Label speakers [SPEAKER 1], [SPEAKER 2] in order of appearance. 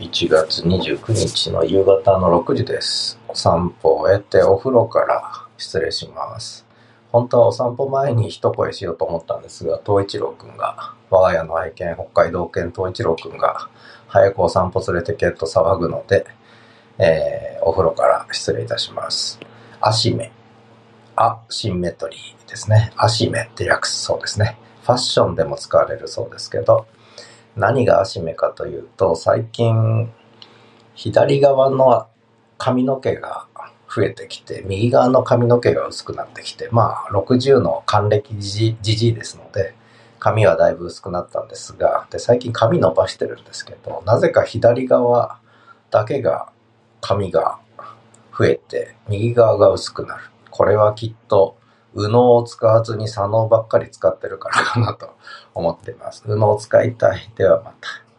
[SPEAKER 1] 1月29日の夕方の6時です。お散歩を終えてお風呂から失礼します。本当はお散歩前に一声しようと思ったんですが、東一郎くんが、我が家の愛犬、北海道犬東一郎くんが、早くお散歩連れてけと騒ぐので、えーお風呂から失礼いたします。アシメ。アシンメトリーですね。アシメって訳すそうですね。ファッションでも使われるそうですけど、何がアシメかというと、最近、左側の髪の毛が増えてきて、右側の髪の毛が薄くなってきて、まあ、60の還暦じじいですので、髪はだいぶ薄くなったんですが、で、最近髪伸ばしてるんですけど、なぜか左側だけが髪が増えて、右側が薄くなる。これはきっと、右脳を使わずに左脳ばっかり使ってるからかなと思ってます。右脳を使いたい。ではまた。